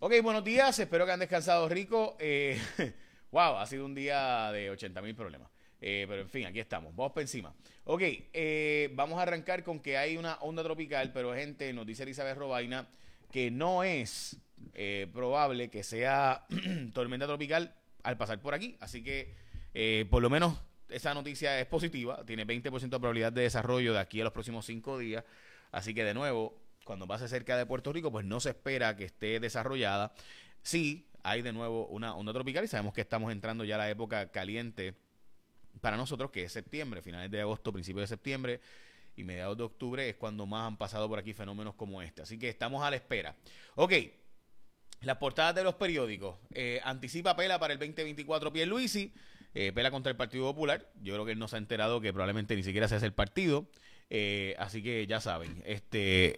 Ok, buenos días, espero que han descansado rico. Eh, wow, ha sido un día de 80 mil problemas. Eh, pero en fin, aquí estamos, vamos por encima. Ok, eh, vamos a arrancar con que hay una onda tropical, pero gente, nos dice Elizabeth Robaina que no es probable que sea tormenta tropical al pasar por aquí. Así que, por lo menos, esa noticia es positiva. Tiene 20% de probabilidad de desarrollo de aquí a los próximos cinco días. Así que, de nuevo, cuando pase cerca de Puerto Rico, pues no se espera que esté desarrollada. Sí, hay de nuevo una onda tropical y sabemos que estamos entrando ya a la época caliente para nosotros, que es septiembre, finales de agosto, principios de septiembre y mediados de octubre es cuando más han pasado por aquí fenómenos como este. Así que estamos a la espera. Ok, las portadas de los periódicos. Eh, anticipa pela para el 2024 Pierluisi. Eh, pela contra el Partido Popular. Yo creo que él no se ha enterado que probablemente ni siquiera se hace el partido. Eh, así que ya saben, este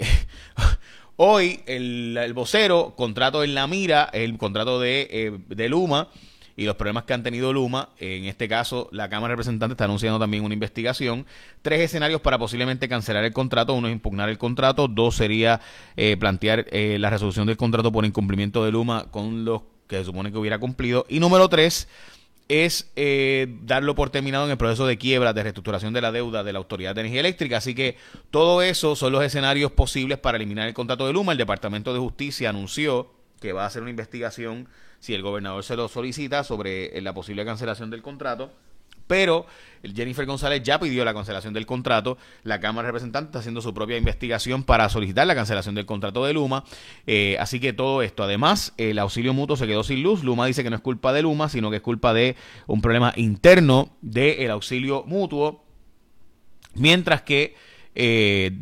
hoy el, vocero, contrato en la mira, el contrato de, eh, de Luma y los problemas que han tenido Luma. En este caso, la Cámara de Representantes está anunciando también una investigación. Tres escenarios para posiblemente cancelar el contrato. Uno es impugnar el contrato. Dos sería eh, plantear la resolución del contrato por incumplimiento de Luma con los que se supone que hubiera cumplido. Y número tres es eh, darlo por terminado en el proceso de quiebra, de reestructuración de la deuda de la Autoridad de Energía Eléctrica. Así que todo eso son los escenarios posibles para eliminar el contrato de Luma. El Departamento de Justicia anunció que va a hacer una investigación, si el gobernador se lo solicita, sobre eh, la posible cancelación del contrato pero Jennifer González ya pidió la cancelación del contrato. La Cámara de Representantes está haciendo su propia investigación para solicitar la cancelación del contrato de Luma. Eh, así que todo esto. Además, el auxilio mutuo se quedó sin luz. Luma dice que no es culpa de Luma, sino que es culpa de un problema interno del auxilio mutuo. Mientras que eh,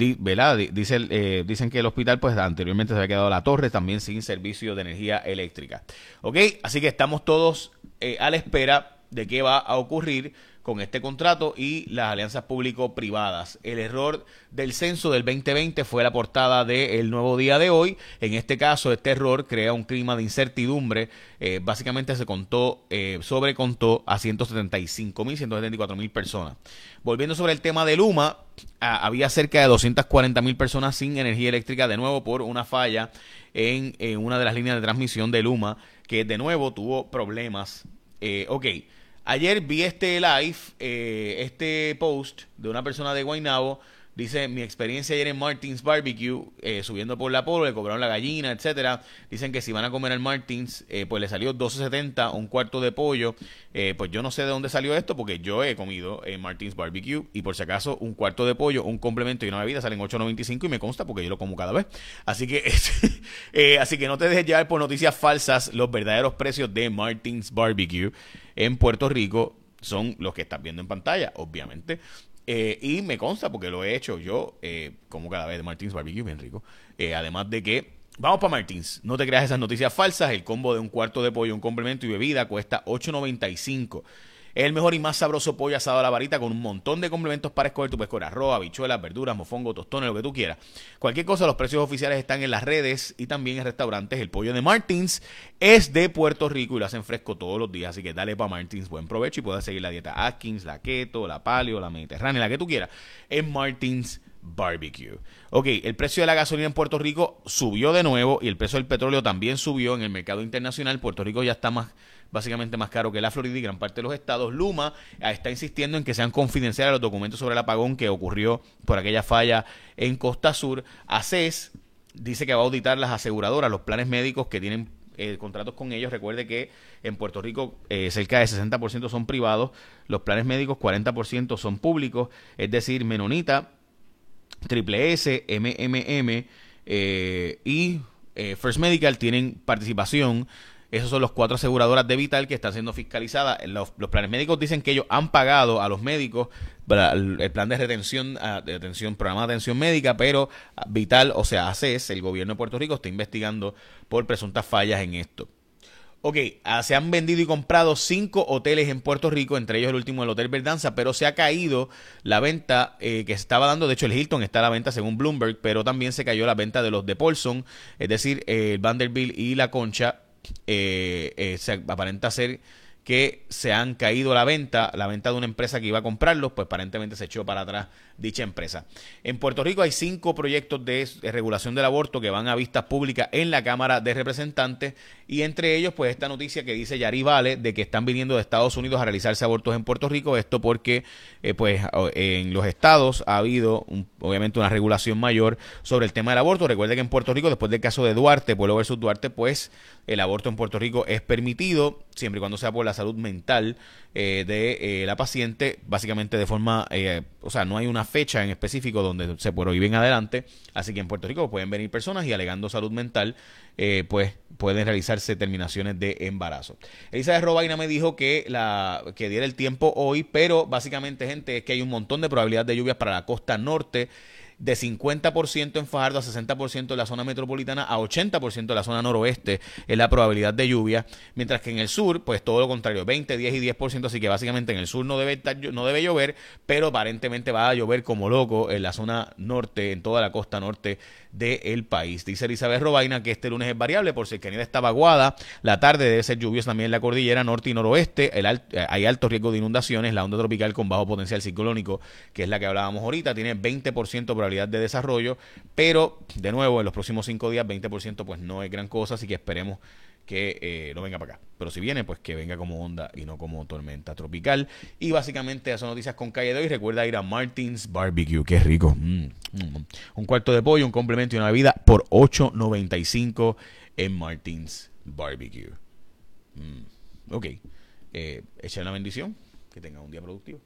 Dice, eh, dicen que el hospital, pues anteriormente se había quedado la torre, también sin servicio de energía eléctrica. ¿Ok? Así que estamos todos a la espera de qué va a ocurrir con este contrato y las alianzas público-privadas. El error del censo del 2020 fue la portada del nuevo día de hoy. En este caso, este error crea un clima de incertidumbre. Eh, básicamente se contó, eh, sobrecontó a 175 mil, 174 mil personas. Volviendo sobre el tema de Luma, había cerca de 240 mil personas sin energía eléctrica, de nuevo por una falla en, una de las líneas de transmisión de Luma, que de nuevo tuvo problemas. Eh, ok Ayer vi este live, eh, este post de una persona de Guaynabo. Dice, mi experiencia ayer en Martins Barbecue, eh, subiendo por la polo, le cobraron la gallina, etcétera. Dicen que si van a comer al Martins, eh, pues le salió 12.70, un cuarto de pollo. pues yo no sé de dónde salió esto, porque yo he comido en Martins Barbecue. Y por si acaso, un cuarto de pollo, un complemento y una bebida salen 8.95 y me consta porque yo lo como cada vez. Así que, así que no te dejes llevar por noticias falsas los verdaderos precios de Martins Barbecue en Puerto Rico son los que estás viendo en pantalla, obviamente. Eh, y me consta porque lo he hecho yo, eh, como cada vez de Martins Barbecue, bien rico. Eh, además de que, vamos para Martins, no te creas esas noticias falsas, el combo de un cuarto de pollo, un complemento y bebida cuesta 8.95 el mejor y más sabroso pollo asado a la varita con un montón de complementos para escoger. Tú puedes escoger arroz, habichuelas, verduras, mofongo, tostones, lo que tú quieras. Cualquier cosa, los precios oficiales están en las redes y también en restaurantes. El pollo de Martins es de Puerto Rico y lo hacen fresco todos los días. Así que dale para Martins, buen provecho y puedes seguir la dieta Atkins, la keto, la paleo, la mediterránea, la que tú quieras. En Martins Barbecue. Ok, el precio de la gasolina en Puerto Rico subió de nuevo y el precio del petróleo también subió en el mercado internacional. Puerto Rico ya está más básicamente más caro que la Florida y gran parte de los estados. Luma ah, está insistiendo en que sean confidenciales los documentos sobre el apagón que ocurrió por aquella falla en Costa Sur. ACES dice que va a auditar las aseguradoras, los planes médicos que tienen eh, contratos con ellos. Recuerde que en Puerto Rico eh, cerca de 60% son privados, los planes médicos 40% son públicos, es decir, Menonita, Triple S, MMM eh, y First Medical tienen participación esos son los cuatro aseguradoras de Vital que están siendo fiscalizadas. Los, planes médicos dicen que ellos han pagado a los médicos el, plan de retención, ah, de atención, programa de atención médica, pero Vital, o sea, ACES, el gobierno de Puerto Rico, está investigando por presuntas fallas en esto. Ok, ah, se han vendido y comprado cinco hoteles en Puerto Rico, entre ellos el último, el Hotel Verdanza, pero se ha caído la venta eh, que se estaba dando. De hecho, el Hilton está a la venta según Bloomberg, pero también se cayó la venta de los de Paulson, es decir, el Vanderbilt y la Concha eh, eh, se aparenta ser que se han caído la venta, la venta de una empresa que iba a comprarlos, pues aparentemente se echó para atrás dicha empresa. En Puerto Rico hay cinco proyectos de regulación del aborto que van a vistas públicas en la Cámara de Representantes y entre ellos pues esta noticia que dice Yari Vale de que están viniendo de Estados Unidos a realizarse abortos en Puerto Rico, esto porque eh, pues en los estados ha habido obviamente una regulación mayor sobre el tema del aborto. Recuerde que en Puerto Rico después del caso de Duarte, Pueblo versus Duarte, pues el aborto en Puerto Rico es permitido siempre y cuando sea por la salud mental eh, de eh, la paciente, básicamente de forma, eh, o sea, no hay una fecha en específico donde se prohíbe en adelante, así que en Puerto Rico pueden venir personas y alegando salud mental, pues pueden realizarse terminaciones de embarazo. Elizabeth Robaina me dijo que, la, que diera el tiempo hoy, pero básicamente, gente, es que hay un montón de probabilidad de lluvias para la costa norte de 50% en Fajardo a 60% en la zona metropolitana a 80% en la zona noroeste es la probabilidad de lluvia, mientras que en el sur, pues todo lo contrario, 20, 10 y 10%, así que básicamente en el sur no debe, no debe llover, pero aparentemente va a llover como loco en la zona norte, en toda la costa norte del país. Dice Elizabeth Robaina que este lunes es variable por si el canal está vaguada, la tarde debe ser lluviosa también en la cordillera norte y noroeste, el hay alto riesgo de inundaciones, la onda tropical con bajo potencial ciclónico, que es la que hablábamos ahorita, tiene 20% probabilidad de desarrollo, pero de nuevo en los próximos cinco días 20% pues no es gran cosa, así que esperemos que eh, no venga para acá. Pero si viene, pues que venga como onda y no como tormenta tropical. Y básicamente esas noticias con calle de hoy. Recuerda ir a Martins Barbecue, que rico. Mm, mm. Un cuarto de pollo, un complemento y una vida por 8.95 en Martins Barbecue. Mm. Ok, eh, echen la bendición. Que tengan un día productivo.